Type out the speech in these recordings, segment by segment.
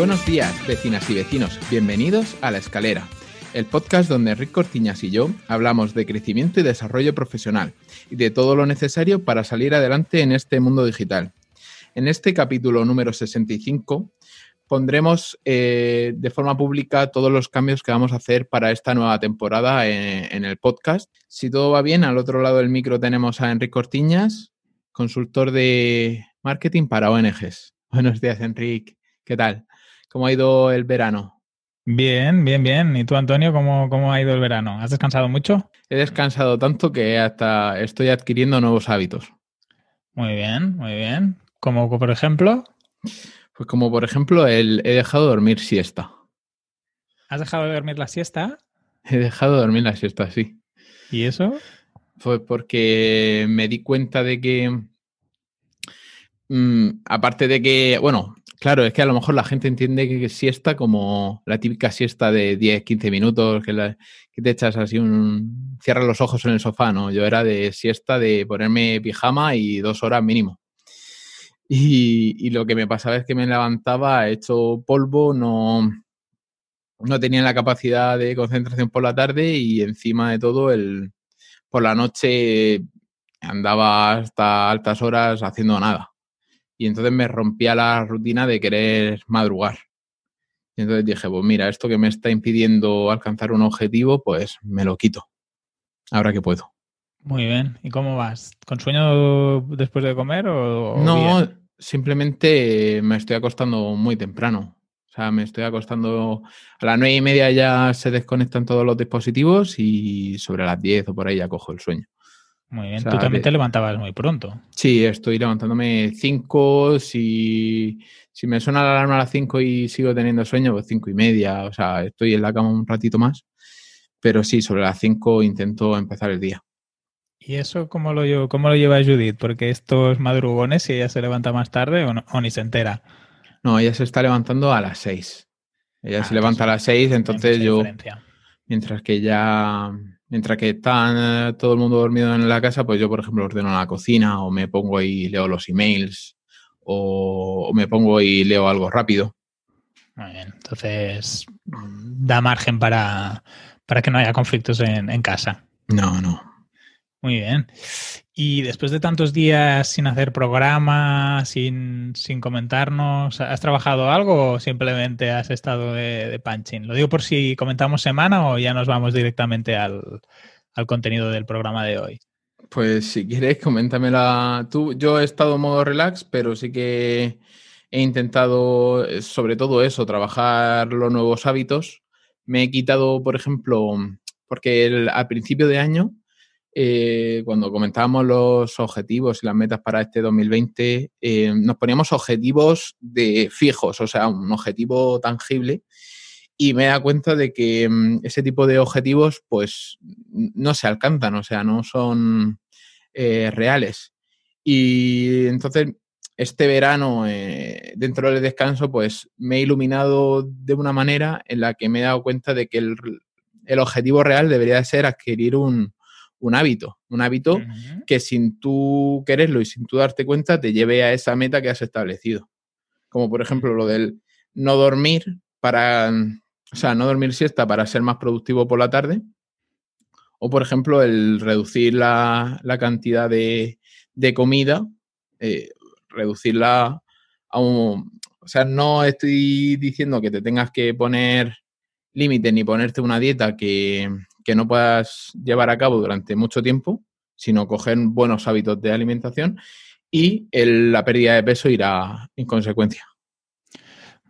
buenos días, vecinas y vecinos. Bienvenidos a La Escalera, el podcast donde Rick Cortiñas y yo hablamos de crecimiento y desarrollo profesional y de todo lo necesario para salir adelante en este mundo digital. En este capítulo número 65 pondremos eh, de forma pública todos los cambios que vamos a hacer para esta nueva temporada en, en el podcast. Si todo va bien, al otro lado del micro tenemos a Enrique Cortiñas, consultor de marketing para ONGs. Buenos días, Enrique. ¿Qué tal? ¿Cómo ha ido el verano? Bien, bien, bien. ¿Y tú, Antonio, cómo, cómo ha ido el verano? ¿Has descansado mucho? He descansado tanto que hasta estoy adquiriendo nuevos hábitos. Muy bien, muy bien. ¿Como por ejemplo? Pues como por ejemplo, el, he dejado de dormir siesta. ¿Has dejado de dormir la siesta? He dejado de dormir la siesta, sí. ¿Y eso? Pues porque me di cuenta de que, mm, aparte de que, bueno, claro, es que a lo mejor la gente entiende que siesta como la típica siesta de 10, 15 minutos, que, te echas así un... cierras los ojos en el sofá, ¿no? Yo era de siesta de ponerme pijama y dos horas mínimo. Y, y lo que me pasaba es que me levantaba hecho polvo, no, no tenía la capacidad de concentración por la tarde y encima de todo el, por la noche andaba hasta altas horas haciendo nada. Y entonces me rompía la rutina de querer madrugar. Y entonces dije, pues mira, esto que me está impidiendo alcanzar un objetivo, pues me lo quito. Ahora que puedo. Muy bien. ¿Y cómo vas? ¿Con sueño después de comer o, No, bien? simplemente me estoy acostando muy temprano. O sea, me estoy acostando a las nueve y media ya se desconectan todos los dispositivos y sobre las 10 o por ahí ya cojo el sueño. Muy bien. o sea, Tú también de- te levantabas muy pronto. Sí, estoy levantándome 5. Si, si me suena la alarma a las 5 y sigo teniendo sueño, pues 5 y media. O sea, estoy en la cama un ratito más. Pero sí, sobre las 5 intento empezar el día. ¿Y eso cómo lo, cómo lo lleva Judith? Porque estos madrugones, si ella se levanta más tarde o, no- o ni se entera. No, ella se está levantando a las 6. Ella Ah, se levanta a las 6, Hay mucha entonces yo, diferencia. mientras que ya, mientras que está eh, todo el mundo dormido en la casa, pues yo, por ejemplo, ordeno la cocina o me pongo y leo los emails o, me pongo y leo algo rápido. Muy bien. Entonces, da margen para, para que no haya conflictos en, en casa. No, no. Muy bien. Y después de tantos días sin hacer programa, sin, sin comentarnos, ¿has trabajado algo o simplemente has estado de, punching? Lo digo por si comentamos semana o ya nos vamos directamente al, al contenido del programa de hoy. Pues si quieres, coméntamela tú. Yo he estado en modo relax, pero sí que he intentado, eh, sobre todo eso, trabajar los nuevos hábitos. Me he quitado, por ejemplo, porque el- al principio de año, eh, cuando comentábamos los objetivos y las metas para este 2020, eh, nos poníamos objetivos de fijos, o sea, un objetivo tangible. Y me da cuenta de que mm, ese tipo de objetivos, pues, no se alcanzan, o sea, no son eh, reales. Y entonces, este verano, eh, dentro del descanso, pues me he iluminado de una manera en la que me he dado cuenta de que el, el objetivo real debería de ser adquirir un, un hábito, un hábito que sin tú quererlo y sin tú darte cuenta te lleve a esa meta que has establecido. Como por ejemplo lo del no dormir para, o sea, no dormir siesta para ser más productivo por la tarde. O por ejemplo el reducir la, la cantidad de, de comida, eh, reducirla a un... O sea, no estoy diciendo que te tengas que poner límites ni ponerte una dieta que, que no puedas llevar a cabo durante mucho tiempo, sino coger buenos hábitos de alimentación y el- la pérdida de peso irá en consecuencia.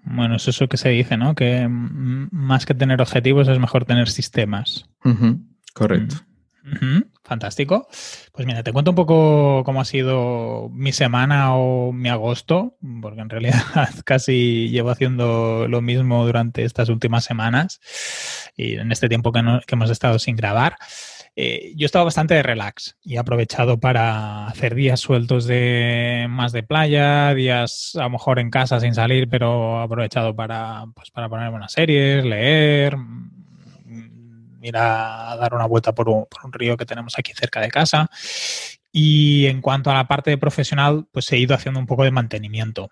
Bueno, es eso que se dice, ¿no? Que mm, más que tener objetivos es mejor tener sistemas. Correcto. Ujú, Fantástico. Pues mira, te cuento un poco cómo ha sido mi semana o mi agosto, porque en realidad casi llevo haciendo lo mismo durante estas últimas semanas y en este tiempo que, no- que hemos estado sin grabar. Eh, yo he estado bastante de relax y he aprovechado para hacer días sueltos de más de playa, días a lo mejor en casa sin salir, pero he aprovechado para, pues, para ponerme unas series, leer, ir a dar una vuelta por un, por un río que tenemos aquí cerca de casa. Y en cuanto a la parte profesional, pues he ido haciendo un poco de mantenimiento.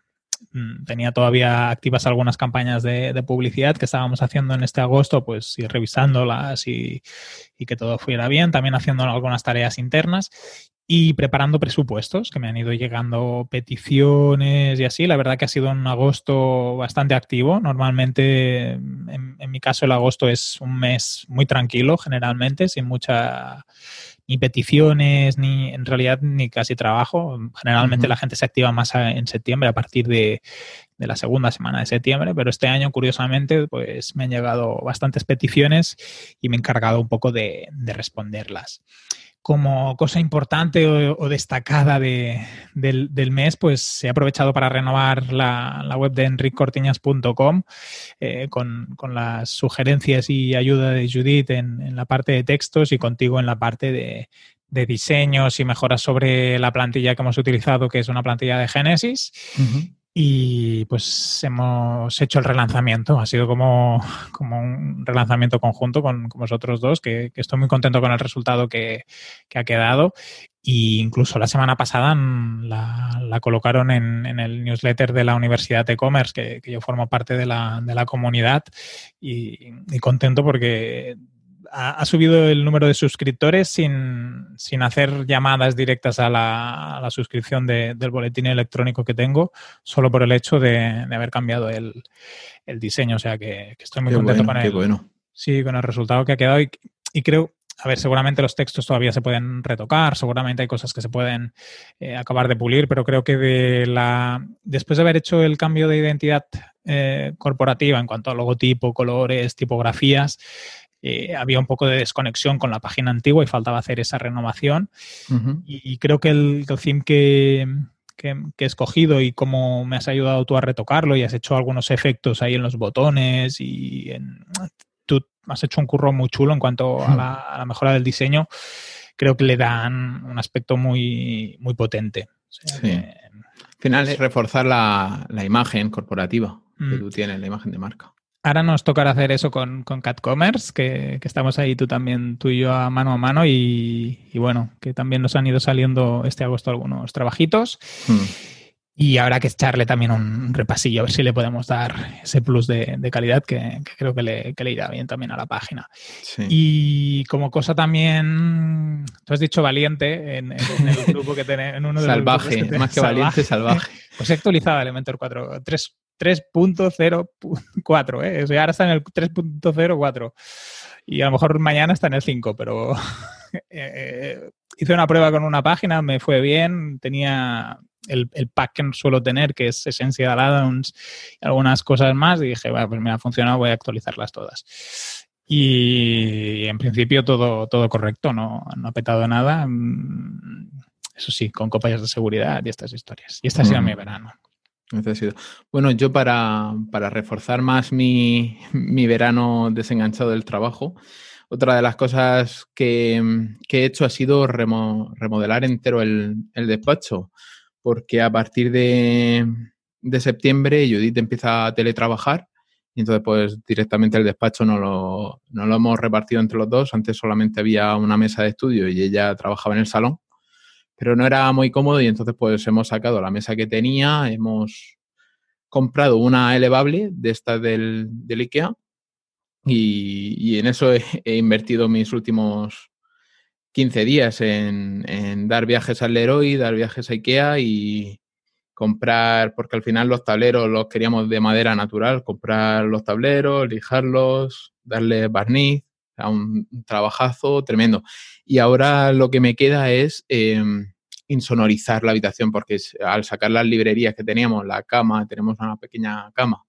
Mm, tenía todavía activas algunas campañas de, publicidad que estábamos haciendo en este agosto, pues ir revisándolas y, y que todo fuera bien, también haciendo algunas tareas internas y preparando presupuestos, que me han ido llegando peticiones y así. La verdad que ha sido un agosto bastante activo. Normalmente, en, mi caso, el agosto es un mes muy tranquilo, generalmente, sin mucha ni peticiones, ni en realidad ni casi trabajo. Generalmente la gente se activa más en septiembre, a partir de, la segunda semana de septiembre, pero este año, curiosamente, pues me han llegado bastantes peticiones y me he encargado un poco de responderlas como cosa importante o, destacada del, mes, pues he aprovechado para renovar la, web de enriccortiñas.com eh, con, las sugerencias y ayuda de Judith en, la parte de textos y contigo en la parte de, diseños y mejoras sobre la plantilla que hemos utilizado, que es una plantilla de Genesis y pues hemos hecho el relanzamiento. Ha sido como, como un relanzamiento conjunto con, vosotros dos, que, estoy muy contento con el resultado que, ha quedado. Y incluso la semana pasada la, colocaron en, el newsletter de la Universidad de Commerce, que, yo formo parte de la, de la comunidad, y, y contento porque ha, subido el número de suscriptores sin, hacer llamadas directas a la, suscripción del boletín electrónico que tengo, solo por el hecho de, haber cambiado el, diseño. O sea que, estoy muy contento con el, sí, con el resultado que ha quedado y, creo, a ver, seguramente los textos todavía se pueden retocar, seguramente hay cosas que se pueden eh, acabar de pulir, pero creo que de la, después de haber hecho el cambio de identidad eh, corporativa en cuanto a logotipo, colores, tipografías, eh, había un poco de desconexión con la página antigua y faltaba hacer esa renovación. y, creo que el, theme que, he escogido y cómo me has ayudado tú a retocarlo y has hecho algunos efectos ahí en los botones y tú has hecho un curro muy chulo en cuanto a la, mejora del diseño. Creo que le dan un aspecto muy, muy potente. Al final es reforzar la, imagen corporativa que mm. tú tienes, la imagen de marca. Ahora nos tocará hacer eso con, con CatCommerce, que, que, estamos ahí tú también, tú y yo a mano a mano y, bueno, que también nos han ido saliendo este agosto algunos trabajitos. Hmm. Y habrá que echarle también un repasillo, a ver si le podemos dar ese plus de, calidad que, creo que le, que le, irá bien también a la página. Y como cosa también, tú has dicho valiente en, el grupo que tenemos. En uno de salvaje, más que valiente, salvaje. Pues he actualizado Elementor 4, 3, 3.04, ¿eh? O sea, ahora está en el 3.04 y a lo mejor mañana está en el 5, pero eh, hice una prueba con una página, me fue bien, tenía el, pack que suelo tener, que es Essential Addons y algunas cosas más, y dije, bueno, pues me ha funcionado, voy a actualizarlas todas. Y en principio todo, todo correcto, no, no ha petado nada. Mm, eso sí, con copas de seguridad y estas historias. Y este ha sido mi verano. Bueno, yo para, reforzar más mi, verano desenganchado del trabajo, otra de las cosas que, he hecho ha sido remodelar entero el, despacho, porque a partir de, septiembre Judith empieza a teletrabajar y entonces pues directamente el despacho no lo, no lo hemos repartido entre los dos. Antes solamente había una mesa de estudio y ella trabajaba en el salón pero no era muy cómodo y entonces pues hemos sacado la mesa que tenía, hemos comprado una elevable de esta del, IKEA y, en eso he, invertido mis últimos 15 días en, dar viajes al Leroy, dar viajes a IKEA y comprar, porque al final los tableros los queríamos de madera natural, comprar los tableros, lijarlos, darle barniz, un, un trabajazo tremendo. Y ahora lo que me queda es em, insonorizar la habitación, porque al sacar las librerías que teníamos, la cama, tenemos una pequeña cama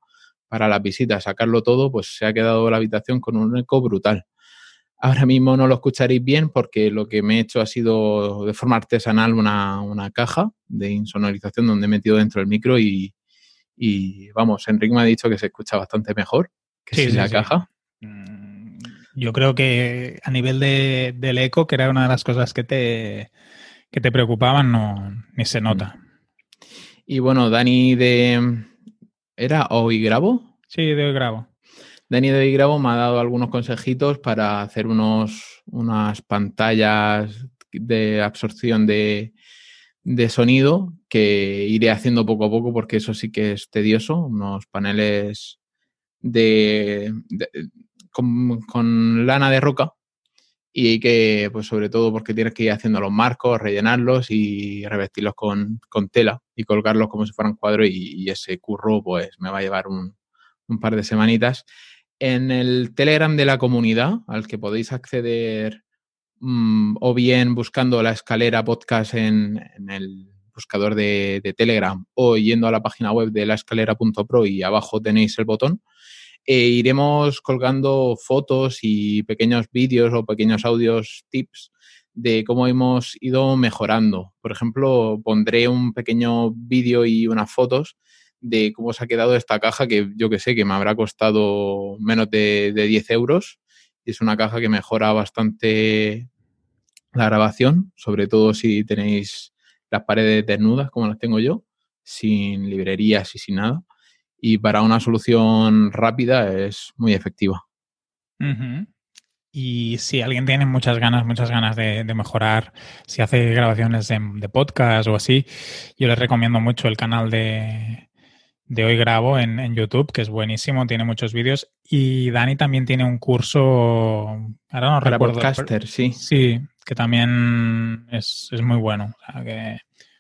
para las visitas, sacarlo todo, pues se ha quedado la habitación con un eco brutal. Ahora mismo no lo escucharéis bien porque lo que me he hecho ha sido de forma artesanal una, caja de insonorización donde he metido dentro el micro y, vamos, Enrique me ha dicho que se escucha bastante mejor que sí, la caja. Mm, yo creo que a nivel de, del eco, que era una de las cosas que te, que te preocupaban, no, ni se nota. Y bueno, Dani de... ¿Era Hoy Grabo? Sí, de Hoy Grabo. Dani de Hoy Grabo me ha dado algunos consejitos para hacer unos, unas pantallas de absorción de, de sonido que iré haciendo poco a poco porque eso sí que es tedioso, unos paneles de, con, lana de roca y que, pues sobre todo porque tienes que ir haciendo los marcos, rellenarlos y revestirlos con, tela y colgarlos como si fueran cuadros y, ese curro pues me va a llevar un, par de semanitas. En el Telegram de la comunidad, al que podéis acceder mm, o bien buscando la escalera podcast en, el buscador de, de, Telegram o yendo a la página web de la escalera.pro y abajo tenéis el botón, e iremos colgando fotos y pequeños vídeos o pequeños audios tips de cómo hemos ido mejorando. Por ejemplo, pondré un pequeño vídeo y unas fotos de cómo se ha quedado esta caja que yo que sé que me habrá costado menos de, de 10 euros. Es una caja que mejora bastante la grabación, sobre todo si tenéis las paredes desnudas como las tengo yo, sin librerías y sin nada y para una solución rápida es muy efectiva. Y si alguien tiene muchas ganas, muchas ganas de, mejorar, si hace grabaciones de, podcast o así, yo les recomiendo mucho el canal de, Hoy Grabo en, YouTube, que es buenísimo, tiene muchos vídeos. Y Dani también tiene un curso, ahora no Para recuerdo. podcaster, sí. Sí, que también es, es muy bueno. O sea, que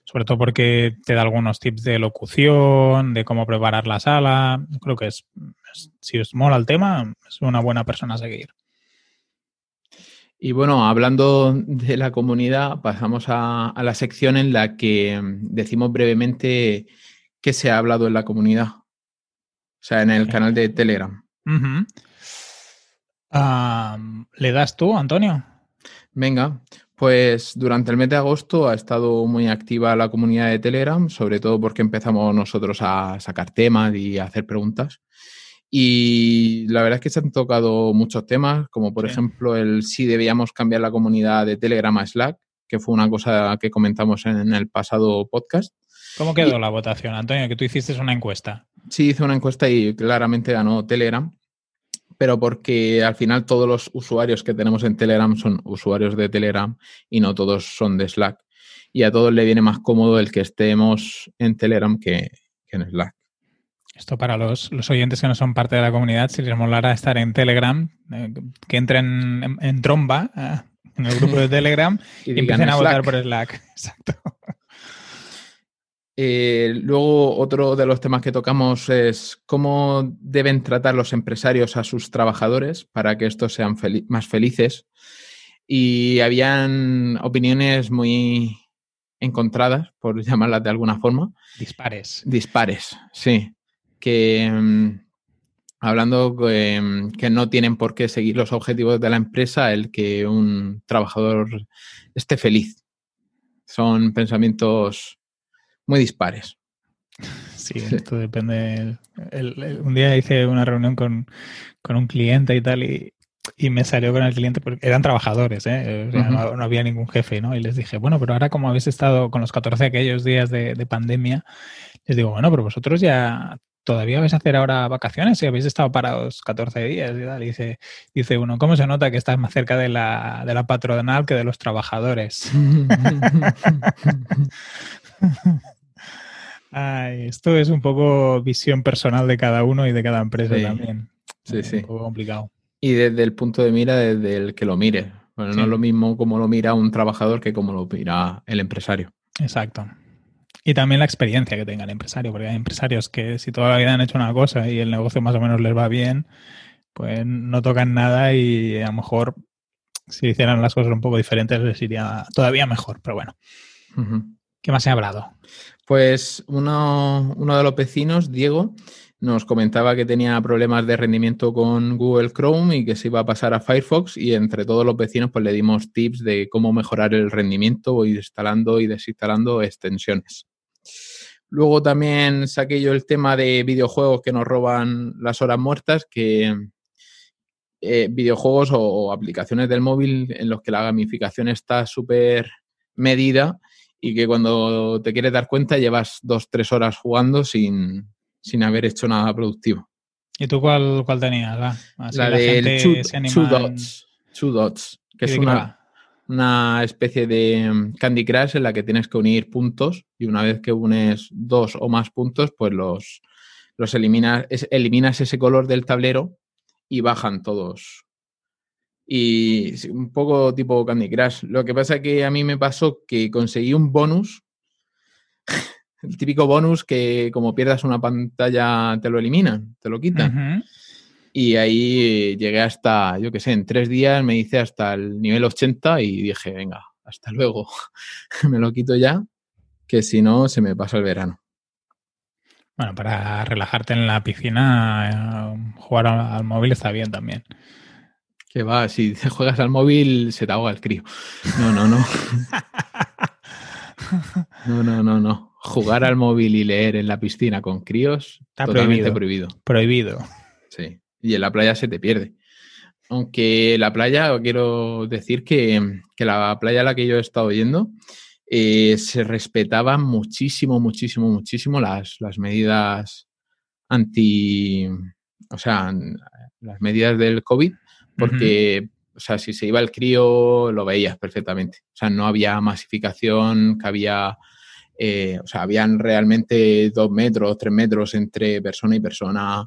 sobre todo porque te da algunos tips de locución, de cómo preparar la sala. Creo que es, si os mola el tema, es una buena persona a seguir. Y bueno, hablando de la comunidad, pasamos a, la sección en la que decimos brevemente qué se ha hablado en la comunidad. O sea, en el canal de Telegram. ¿Le das tú, Antonio? Venga, pues durante el mes de agosto ha estado muy activa la comunidad de Telegram, sobre todo porque empezamos nosotros a sacar temas y a hacer preguntas. Y la verdad es que se han tocado muchos temas, como por ejemplo el si debíamos cambiar la comunidad de Telegram a Slack, que fue una cosa que comentamos en el pasado podcast. ¿Cómo quedó la votación, Antonio? Que tú hiciste una encuesta. Sí, hice una encuesta y claramente ganó Telegram pero porque al final todos los usuarios que tenemos en Telegram son usuarios de Telegram y no todos son de Slack. Y a todos le viene más cómodo el que estemos en Telegram que, en Slack. Esto para los, oyentes que no son parte de la comunidad, si les molara estar en Telegram, eh, que entren en, tromba eh, en el grupo de Telegram y, y empiecen a votar por Slack. Exacto. Eh, luego, otro de los temas que tocamos es cómo deben tratar los empresarios a sus trabajadores para que estos sean más felices. Y habían opiniones muy encontradas, por llamarlas de alguna forma. Dispares. Dispares, sí. Que mm, hablando mm, que no tienen por qué seguir los objetivos de la empresa el que un trabajador esté feliz. Son pensamientos muy dispares. Sí, esto depende. un día hice una reunión con, un cliente y tal, y, me salió con el cliente porque eran trabajadores, ¿eh? no, había ningún jefe, ¿no? Y les dije, bueno, pero ahora como habéis estado con los 14 aquellos días de, pandemia, les digo, bueno, pero vosotros ya todavía vais a hacer ahora vacaciones y habéis estado parados 14 días y tal. dice, dice uno, ¿cómo se nota que estás más cerca de la, de la patronal que de los trabajadores? esto es un poco visión personal de cada uno y de cada empresa también. Sí, sí. Un poco complicado. Y desde el punto de mira, desde el que lo mire. Bueno, no es lo mismo como lo mira un trabajador que como lo mira el empresario. Exacto. Y también la experiencia que tenga el empresario, porque hay empresarios que si toda la vida han hecho una cosa y el negocio más o menos les va bien, pues no tocan nada y a lo mejor si hicieran las cosas un poco diferentes les iría todavía mejor, pero bueno. ¿Qué más he hablado? Pues uno, de los vecinos, Diego, nos comentaba que tenía problemas de rendimiento con Google Chrome y que se iba a pasar a Firefox y entre todos los vecinos pues le dimos tips de cómo mejorar el rendimiento instalando y desinstalando extensiones. Luego también saqué yo el tema de videojuegos que nos roban las horas muertas, que eh, videojuegos o, aplicaciones del móvil en los que la gamificación está súper medida y que cuando te quieres dar cuenta llevas dos, tres horas jugando sin, haber hecho nada productivo. ¿Y tú cuál, cuál tenías? la, del two, Dots, two Dots, que es una, una especie de mm, Candy Crush en la que tienes que unir puntos y una vez que unes dos o más puntos, pues los, los eliminas, eliminas ese color del tablero y bajan todos. Y un poco tipo Candy Crush. Lo que pasa que a mí me pasó que conseguí un bonus, el típico bonus que como pierdas una pantalla te lo eliminan, te lo quitan. Y ahí llegué hasta, yo qué sé, en tres días me hice hasta el nivel 80 y dije, venga, hasta luego, me lo quito ya, que si no se me pasa el verano. Bueno, para relajarte en la piscina, eh, jugar al, móvil está bien también. Que va, si juegas al móvil se te ahoga el crío. No, no, no. No, no, no, no. Jugar al móvil y leer en la piscina con críos, está totalmente prohibido. Prohibido. Sí y en la playa se te pierde. Aunque la playa, quiero decir que, la playa a la que yo he estado yendo, eh, se respetaban muchísimo, muchísimo, muchísimo las, las medidas anti, o sea, las medidas del COVID, porque, o sea, si se iba el crío, lo veías perfectamente. O sea, no había masificación, que había, eh, o sea, habían realmente dos metros, tres metros entre persona y persona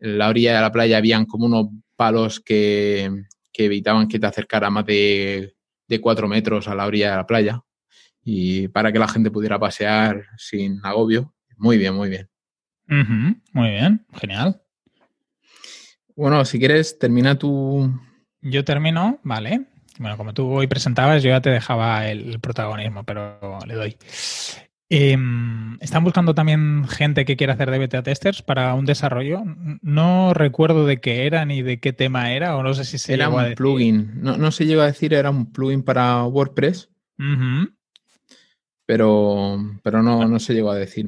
en la orilla de la playa habían como unos palos que, evitaban que te acercara más de, cuatro metros a la orilla de la playa y para que la gente pudiera pasear sin agobio. Muy bien, muy bien. Muy bien, genial. Bueno, si quieres, termina tu... Yo termino, vale. Bueno, como tú hoy presentabas, yo ya te dejaba el protagonismo, pero le doy. Em, están buscando también gente que quiera hacer de beta testers para un desarrollo. No recuerdo de qué era ni de qué tema era, o no sé si se Era un plugin. No, no, se llegó a decir, era un plugin para WordPress. Pero, pero no, no se llegó a decir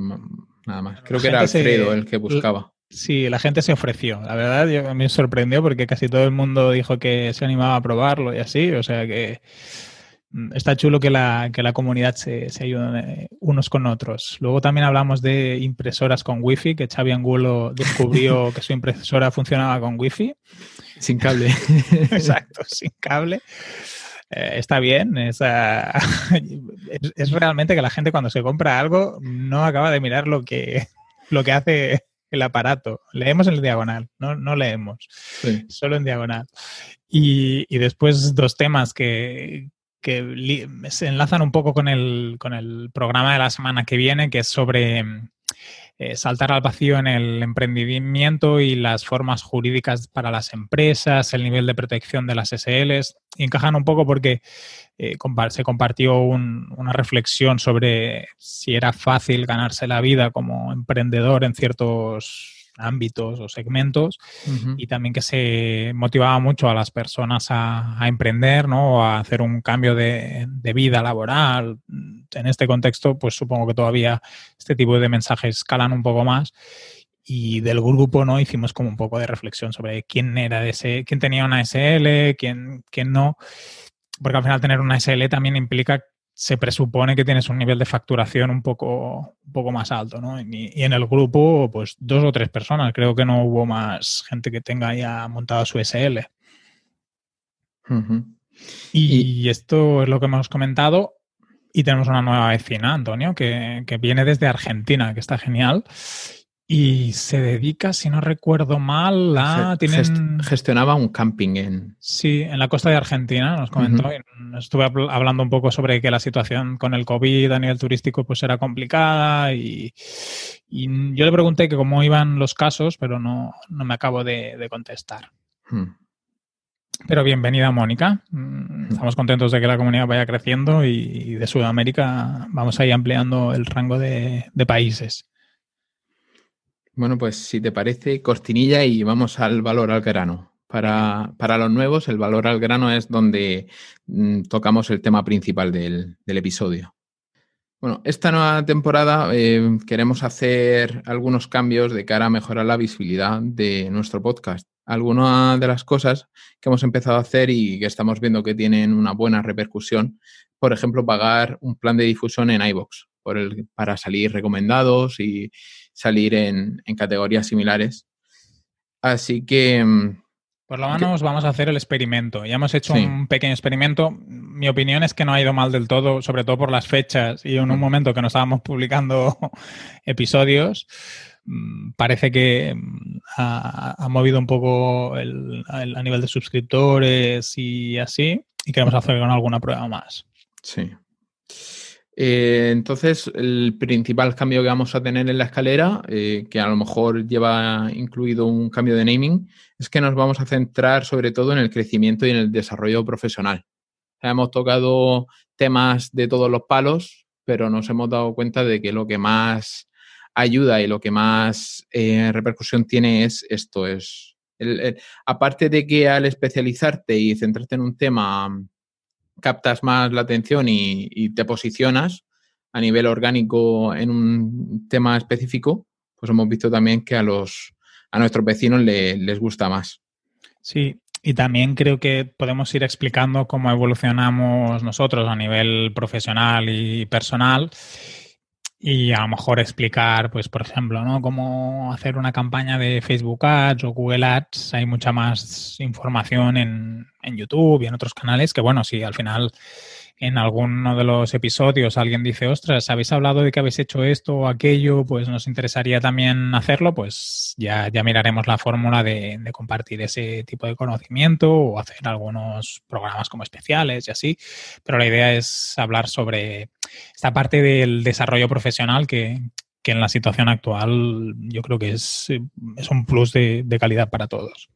nada más. Creo que era Alfredo el que buscaba. Sí, la gente se ofreció. La verdad, yo, a mí me sorprendió porque casi todo el mundo dijo que se animaba a probarlo y así. O sea que Mm, está chulo que la, que la comunidad se, se ayude unos con otros. Luego también hablamos de impresoras con Wi-Fi, que Xavi Angulo descubrió que su impresora funcionaba con Wi-Fi. Sin cable. Exacto, sin cable. Eh, está bien. Es, es, realmente que la gente cuando se compra algo no acaba de mirar lo que, lo que hace el aparato. Leemos en diagonal, no, no leemos, solo en diagonal. Y, y, después dos temas que, que se enlazan un poco con el, con el programa de la semana que viene, que es sobre eh, saltar al vacío en el emprendimiento y las formas jurídicas para las empresas, el nivel de protección de las SLs. Y encajan un poco porque eh, se compartió una reflexión sobre si era fácil ganarse la vida como emprendedor en ciertos ámbitos o segmentos y también que se motivaba mucho a las personas a, emprender, ¿no? O a hacer un cambio de, vida laboral. En este contexto, pues supongo que todavía este tipo de mensajes escalan un poco más y del grupo no hicimos como un poco de reflexión sobre quién era ese, quién tenía una SL, quién, quién no, porque al final tener una SL también implica se presupone que tienes un nivel de facturación un poco, un poco más alto, ¿no? Y, en el grupo, pues dos o tres personas. Creo que no hubo más gente que tenga ya montado su SL. y, esto es lo que hemos comentado. Y tenemos una nueva vecina, Antonio, que, que viene desde Argentina, que está genial. Y se dedica, si no recuerdo mal, a... gestionaba un camping en... Sí, en la costa de Argentina, nos comentó. Estuve hablando un poco sobre que la situación con el COVID a nivel turístico pues era complicada y, yo le pregunté que cómo iban los casos, pero no, me acabo de, contestar. Hmm. Pero bienvenida, Mónica. Mm, estamos contentos de que la comunidad vaya creciendo y, de Sudamérica vamos a ir ampliando el rango de países. Bueno, pues si te parece, cortinilla y vamos al valor al grano. Para, los nuevos, el valor al grano es donde mm, tocamos el tema principal del, episodio. Bueno, esta nueva temporada eh, queremos hacer algunos cambios de cara a mejorar la visibilidad de nuestro podcast. Algunas de las cosas que hemos empezado a hacer y que estamos viendo que tienen una buena repercusión, por ejemplo, pagar un plan de difusión en iBox para salir recomendados y, salir en, categorías similares. Así que, mm, Por lo menos vamos a hacer el experimento. Ya hemos hecho un pequeño experimento. Mi opinión es que no ha ido mal del todo, sobre todo por las fechas y en un momento que no estábamos publicando episodios. Mm, parece que mm, ha, movido un poco el, a nivel de suscriptores y así. Y queremos hacer con alguna prueba más. Sí. Eh, entonces, el principal cambio que vamos a tener en la escalera, eh, que a lo mejor lleva incluido un cambio de naming, es que nos vamos a centrar sobre todo en el crecimiento y en el desarrollo profesional. Hemos tocado temas de todos los palos, pero nos hemos dado cuenta de que lo que más ayuda y lo que más eh, repercusión tiene es esto, es aparte de que al especializarte y centrarte en un tema captas más la atención y, te posicionas a nivel orgánico en un tema específico, pues hemos visto también que a los a nuestros vecinos les gusta más. Sí, y también creo que podemos ir explicando cómo evolucionamos nosotros a nivel profesional y personal y a lo mejor explicar, pues, por ejemplo, ¿no? Cómo hacer una campaña de Facebook Ads o Google Ads. Hay mucha más información en, en YouTube y en otros canales que, bueno, si al final en alguno de los episodios alguien dice, ostras, habéis hablado de que habéis hecho esto o aquello, pues nos interesaría también hacerlo, pues ya, ya miraremos la fórmula de, compartir ese tipo de conocimiento o hacer algunos programas como especiales y así. Pero la idea es hablar sobre esta parte del desarrollo profesional que, en la situación actual yo creo que es, es un plus de, calidad para todos.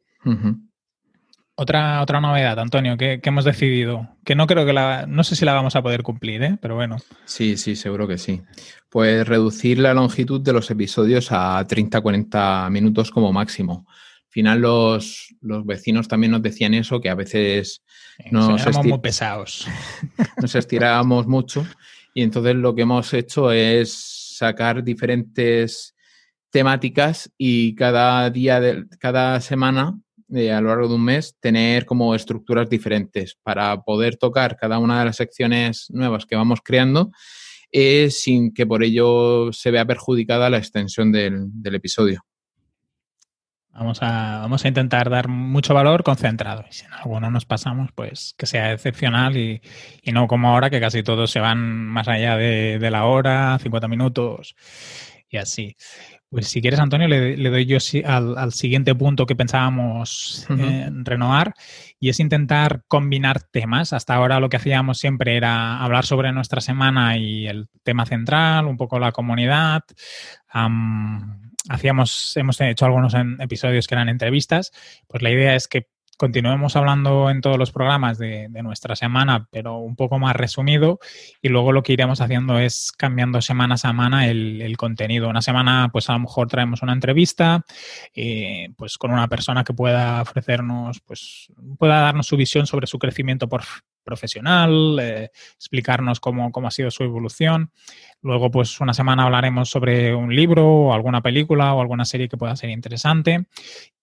Otra, otra novedad, Antonio, que, hemos decidido, que no creo que la, no sé si la vamos a poder cumplir, ¿eh? pero bueno. Sí, sí, seguro que sí. Pues reducir la longitud de los episodios a 30-40 minutos como máximo. Al final los, vecinos también nos decían eso, que a veces nos, muy pesados. nos estirábamos mucho y entonces lo que hemos hecho es sacar diferentes temáticas y cada día de cada semana a lo largo de un mes tener como estructuras diferentes para poder tocar cada una de las secciones nuevas que vamos creando eh, sin que por ello se vea perjudicada la extensión del, episodio. Vamos a, vamos a intentar dar mucho valor concentrado. Y si en alguno nos pasamos, pues que sea excepcional y, no como ahora, que casi todos se van más allá de, de la hora, 50 minutos y así. Pues si quieres, Antonio, le, doy yo al, siguiente punto que pensábamos renovar y es intentar combinar temas. Hasta ahora lo que hacíamos siempre era hablar sobre nuestra semana y el tema central, un poco la comunidad. hacíamos, hemos hecho algunos episodios que eran entrevistas. Pues la idea es que continuemos hablando en todos los programas de, nuestra semana, pero un poco más resumido. Y luego lo que iremos haciendo es cambiando semana a semana el, contenido. Una semana, pues a lo mejor traemos una entrevista, eh, pues con una persona que pueda ofrecernos, pues pueda darnos su visión sobre su crecimiento por, profesional, eh, explicarnos cómo, cómo, ha sido su evolución. Luego, pues una semana hablaremos sobre un libro o alguna película o alguna serie que pueda ser interesante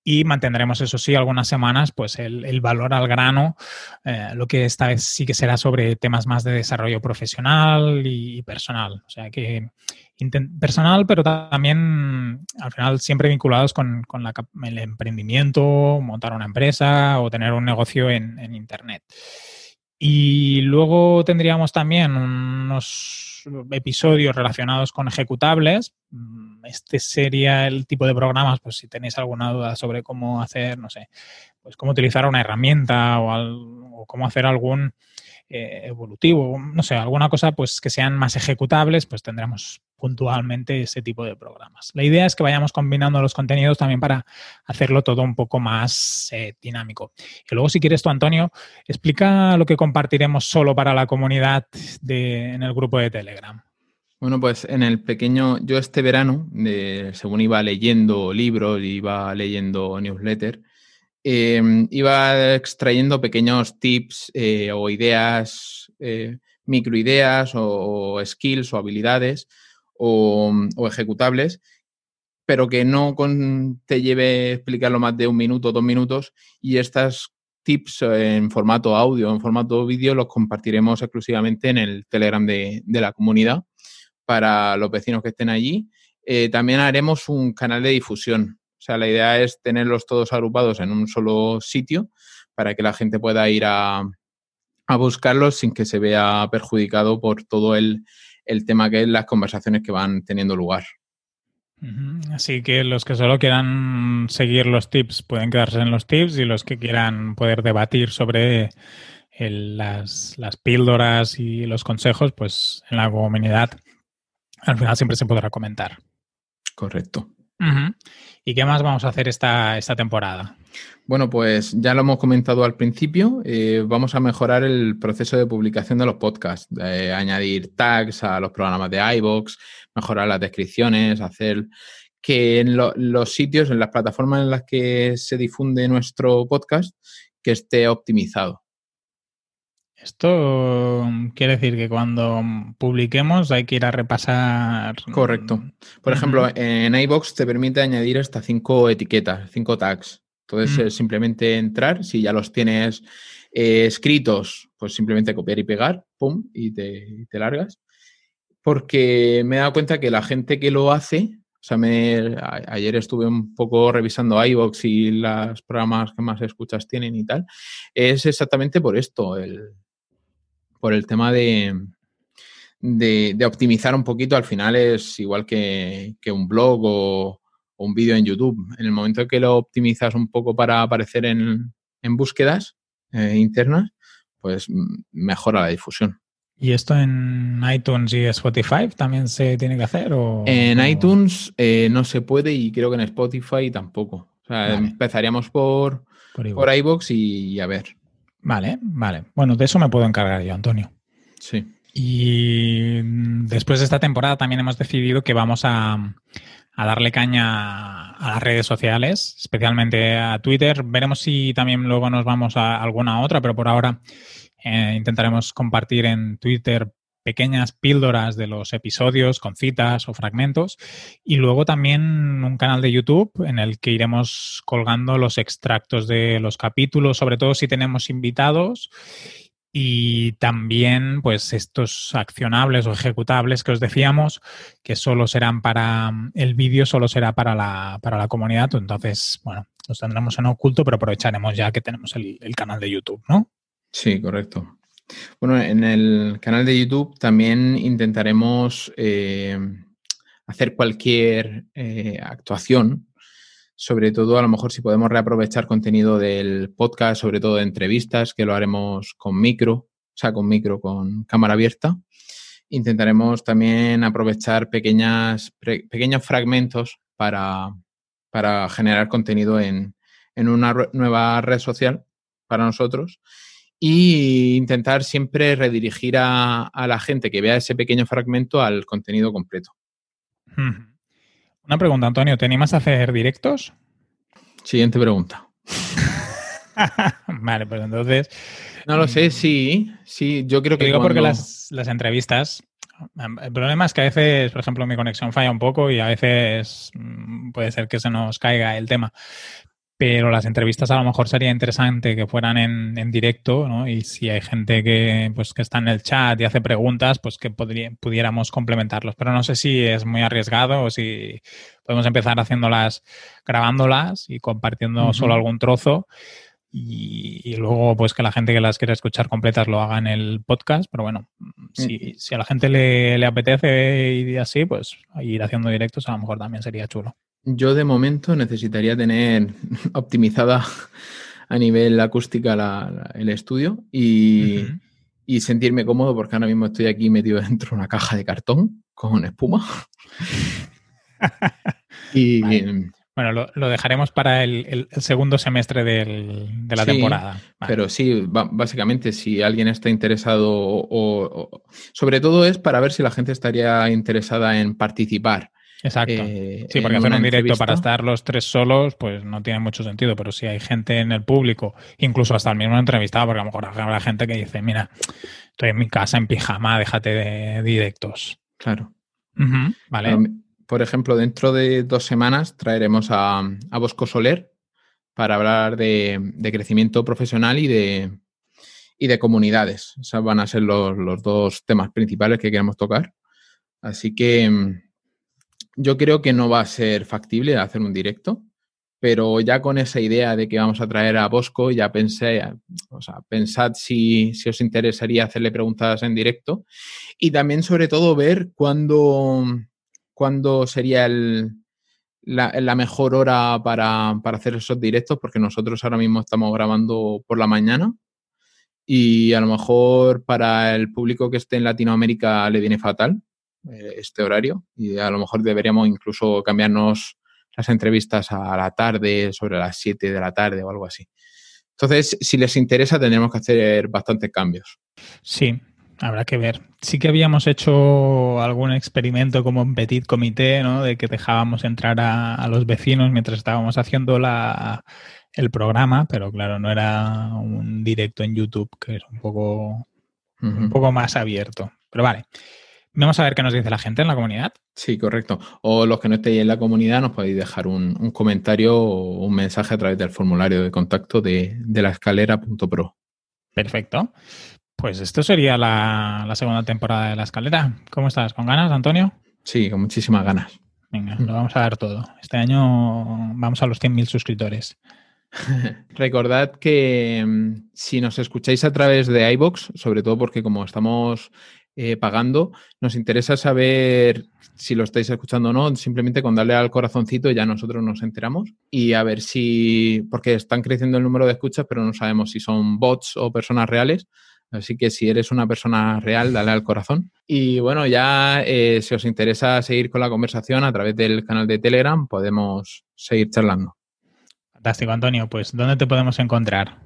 y mantendremos, eso sí, algunas semanas, pues el, valor al grano, eh, lo que esta vez sí que será sobre temas más de desarrollo profesional y, personal. O sea que personal, pero también al final siempre vinculados con, el emprendimiento, montar una empresa o tener un negocio en, en Internet. Y luego tendríamos también unos episodios relacionados con ejecutables, este sería el tipo de programas, pues si tenéis alguna duda sobre cómo hacer, no sé, pues cómo utilizar una herramienta o, cómo hacer algún eh, evolutivo, no sé, alguna cosa pues que sean más ejecutables, pues tendremos puntualmente ese tipo de programas. La idea es que vayamos combinando los contenidos también para hacerlo todo un poco más eh, dinámico. Y luego, si quieres tú, Antonio, explica lo que compartiremos solo para la comunidad en el grupo de Telegram. Bueno, pues en el pequeño, yo este verano, según iba leyendo libros, iba leyendo newsletter, em, iba extrayendo pequeños tips eh, o ideas, eh, microideas o, skills o habilidades o, ejecutables, pero que no te lleve explicarlo más de un minuto dos minutos y estas tips en formato audio, en formato vídeo, los compartiremos exclusivamente en el Telegram de la comunidad para los vecinos que estén allí. Eh, también haremos un canal de difusión. O sea, la idea es tenerlos todos agrupados en un solo sitio para que la gente pueda ir a, a buscarlos sin que se vea perjudicado por todo el, el tema que es las conversaciones que van teniendo lugar. Así que los que solo quieran seguir los tips pueden quedarse en los tips y los que quieran poder debatir sobre las, las, píldoras y los consejos, pues en la comunidad al final siempre se podrá comentar. Correcto. ¿Y qué más vamos a hacer esta, esta temporada? Bueno, pues ya lo hemos comentado al principio. Eh, vamos a mejorar el proceso de publicación de los podcasts, añadir tags a los programas de iBox, mejorar las descripciones, hacer que en los sitios, en las plataformas en las que se difunde nuestro podcast, que esté optimizado. Esto quiere decir que cuando publiquemos hay que ir a repasar. Correcto. Por ejemplo, en iBox te permite añadir hasta cinco etiquetas, cinco tags. Entonces, es simplemente entrar, si ya los tienes eh, escritos, pues simplemente copiar y pegar, pum, y te, te, largas. Porque me he dado cuenta que la gente que lo hace, o sea, me, ayer estuve un poco revisando iBox y los programas que más escuchas tienen y tal, es exactamente por esto, el, por el tema de, de, optimizar un poquito. Al final es igual que, un blog o, un vídeo en YouTube. En el momento en que lo optimizas un poco para aparecer en, búsquedas eh, internas, pues mejora la difusión. ¿Y esto en iTunes y Spotify también se tiene que hacer? en iTunes eh, no se puede y creo que en Spotify tampoco. O sea, empezaríamos por, por, iVoox y, a ver. Vale, vale. Bueno, de eso me puedo encargar yo, Antonio. Sí. Y después de esta temporada también hemos decidido que vamos a, darle caña a las redes sociales, especialmente a Twitter. Veremos si también luego nos vamos a alguna otra, pero por ahora eh, intentaremos compartir en Twitter pequeñas píldoras de los episodios con citas o fragmentos y luego también un canal de YouTube en el que iremos colgando los extractos de los capítulos, sobre todo si tenemos invitados y también pues estos accionables o ejecutables que os decíamos que solo serán para el vídeo solo será para la, para la comunidad entonces bueno los tendremos en oculto pero aprovecharemos ya que tenemos el, el canal de YouTube ¿no? Sí, correcto. Bueno, en el canal de YouTube también intentaremos eh, hacer cualquier eh, actuación, sobre todo a lo mejor si podemos reaprovechar contenido del podcast, sobre todo de entrevistas, que lo haremos con micro, o sea, con micro, con cámara abierta. Intentaremos también aprovechar pequeñas, pequeños fragmentos para, para generar contenido en, en una nueva red social para nosotros y intentar siempre redirigir a, la gente que vea ese pequeño fragmento al contenido completo. Una pregunta, Antonio, ¿te animas a hacer directos? Siguiente pregunta. vale, pues entonces... No lo sé, mm, sí, sí, yo creo que... Digo porque las, las entrevistas el problema es que a veces, por ejemplo, mi conexión falla un poco y a veces mm, puede ser que se nos caiga el tema pero las entrevistas a lo mejor sería interesante que fueran en, directo, ¿no? Y si hay gente que, pues, que está en el chat y hace preguntas, pues que pudiéramos complementarlos. Pero no sé si es muy arriesgado o si podemos empezar haciéndolas, grabándolas y compartiendo solo algún trozo. Y, luego, pues que la gente que las quiera escuchar completas lo haga en el podcast. Pero bueno, si, si a la gente le, le apetece y así, pues ir haciendo directos a lo mejor también sería chulo. Yo de momento necesitaría tener optimizada a nivel acústica el estudio y, sentirme cómodo porque ahora mismo estoy aquí metido dentro de una caja de cartón con espuma. y Bueno, lo, dejaremos para el, segundo semestre de la temporada. Pero sí, básicamente, si alguien está interesado, o, sobre todo es para ver si la gente estaría interesada en participar Exacto. Eh, sí, porque hacer un directo para estar los tres solos, pues no tiene mucho sentido. Pero si hay gente en el público, incluso hasta el mismo entrevistado, porque a lo mejor habrá gente que dice, mira, estoy en mi casa en pijama, déjate de directos. Claro. vale. por ejemplo, dentro de dos semanas traeremos a, a Bosco Soler para hablar de, crecimiento profesional y de, y de comunidades. Esos van a ser los, los dos temas principales que queremos tocar. Así que yo creo que no va a ser factible hacer un directo, pero ya con esa idea de que vamos a traer a Bosco, ya pensé, o sea, pensad si, si os interesaría hacerle preguntas en directo y también sobre todo ver cuándo, cuándo sería la, la, mejor hora para, para, hacer esos directos, porque nosotros ahora mismo estamos grabando por la mañana y a lo mejor para el público que esté en Latinoamérica le viene fatal eh, este horario y a lo mejor deberíamos incluso cambiarnos las entrevistas a la tarde, sobre las 7 de la tarde o algo así. Entonces, si les interesa, tendremos que hacer bastantes cambios. Sí, habrá que ver. Sí que habíamos hecho algún experimento como un petit comité, ¿no? De que dejábamos entrar a, a los vecinos mientras estábamos haciendo la, el programa, pero claro, no era un directo en YouTube, que era un poco, uh -huh. un poco más abierto. Pero vale. Vamos a ver qué nos dice la gente en la comunidad. Sí, correcto. O los que no estéis en la comunidad nos podéis dejar un, un comentario o un mensaje a través del formulario de contacto de, de la escalera.pro. Perfecto. Pues esto sería la, la, segunda temporada de La Escalera. ¿Cómo estás? ¿Con ganas, Antonio? Sí, con muchísimas ganas. Venga, lo vamos a dar todo. Este año vamos a los 100.000 suscriptores. Recordad que mm, si nos escucháis a través de iBox, sobre todo porque como estamos eh, pagando, nos interesa saber si lo estáis escuchando o no, simplemente con darle al corazoncito ya nosotros nos enteramos y a ver si, porque están creciendo el número de escuchas, pero no sabemos si son bots o personas reales. Así que si eres una persona real, dale al corazón. Y bueno, ya eh, si os interesa seguir con la conversación a través del canal de Telegram, podemos seguir charlando. Fantástico, Antonio. Pues, ¿dónde te podemos encontrar?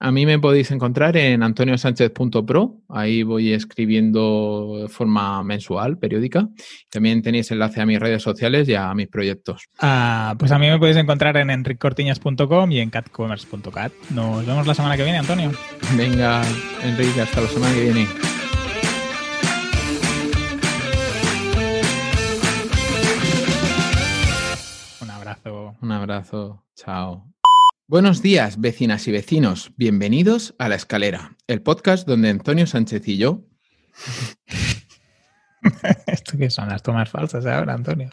A mí me podéis encontrar en antoniosánchez.pro. Ahí voy escribiendo de forma mensual, periódica. También tenéis enlace a mis redes sociales y a mis proyectos. Ah, pues a mí me podéis encontrar en enriccortiñas.com y en catcommerce.cat. Nos vemos la semana que viene, Antonio. Venga, Enrique, hasta la semana que viene. Abrazo. Chao. Buenos días, vecinas y vecinos. Bienvenidos a La Escalera, el podcast donde Antonio Sánchez y yo. ¿Esto qué son las tomas falsas ahora, Antonio?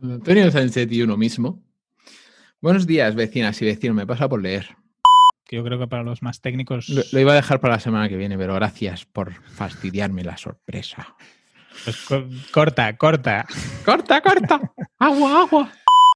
Antonio Sánchez y uno mismo. Buenos días, vecinas y vecinos. Me pasa por leer. Yo creo que para los más técnicos. Lo, lo iba a dejar para la semana que viene, pero gracias por fastidiarme la sorpresa. Pues co corta, corta. Corta, corta. agua, agua.